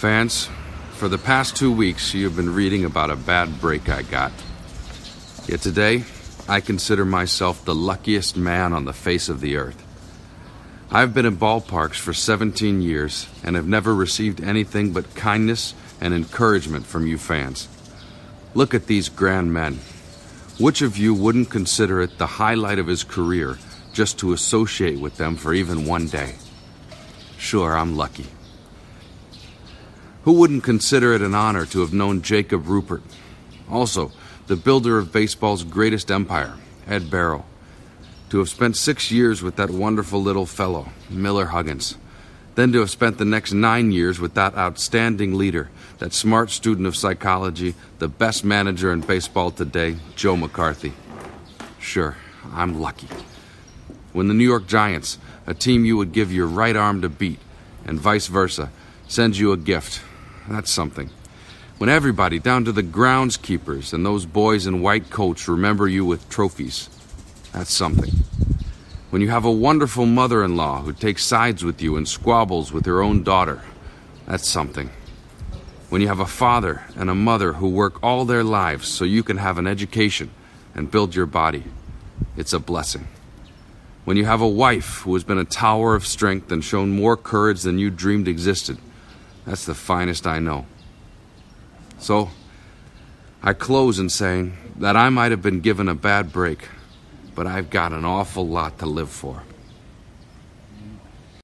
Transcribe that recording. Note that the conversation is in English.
Fans, for the past two weeks, you have been reading about a bad break I got. Yet today, I consider myself the luckiest man on the face of the earth. I've been in ballparks for 17 years and have never received anything but kindness and encouragement from you fans. Look at these grand men. Which of you wouldn't consider it the highlight of his career just to associate with them for even one day? Sure, I'm lucky. Who wouldn't consider it an honor to have known Jacob Ruppert? Also, the builder of baseball's greatest empire, Ed Barrow. To have spent six years with that wonderful little fellow, Miller Huggins. Then to have spent the next nine years with that outstanding leader, that smart student of psychology, the best manager in baseball today, Joe McCarthy. Sure, I'm lucky. When the New York Giants, a team you would give your right arm to beat, and vice versa, sends you a gift, that's something. When everybody, down to the groundskeepers and those boys in white coats, remember you with trophies, that's something. When you have a wonderful mother in law who takes sides with you and squabbles with her own daughter, that's something. When you have a father and a mother who work all their lives so you can have an education and build your body, it's a blessing. When you have a wife who has been a tower of strength and shown more courage than you dreamed existed, that's the finest I know. So, I close in saying that I might have been given a bad break, but I've got an awful lot to live for.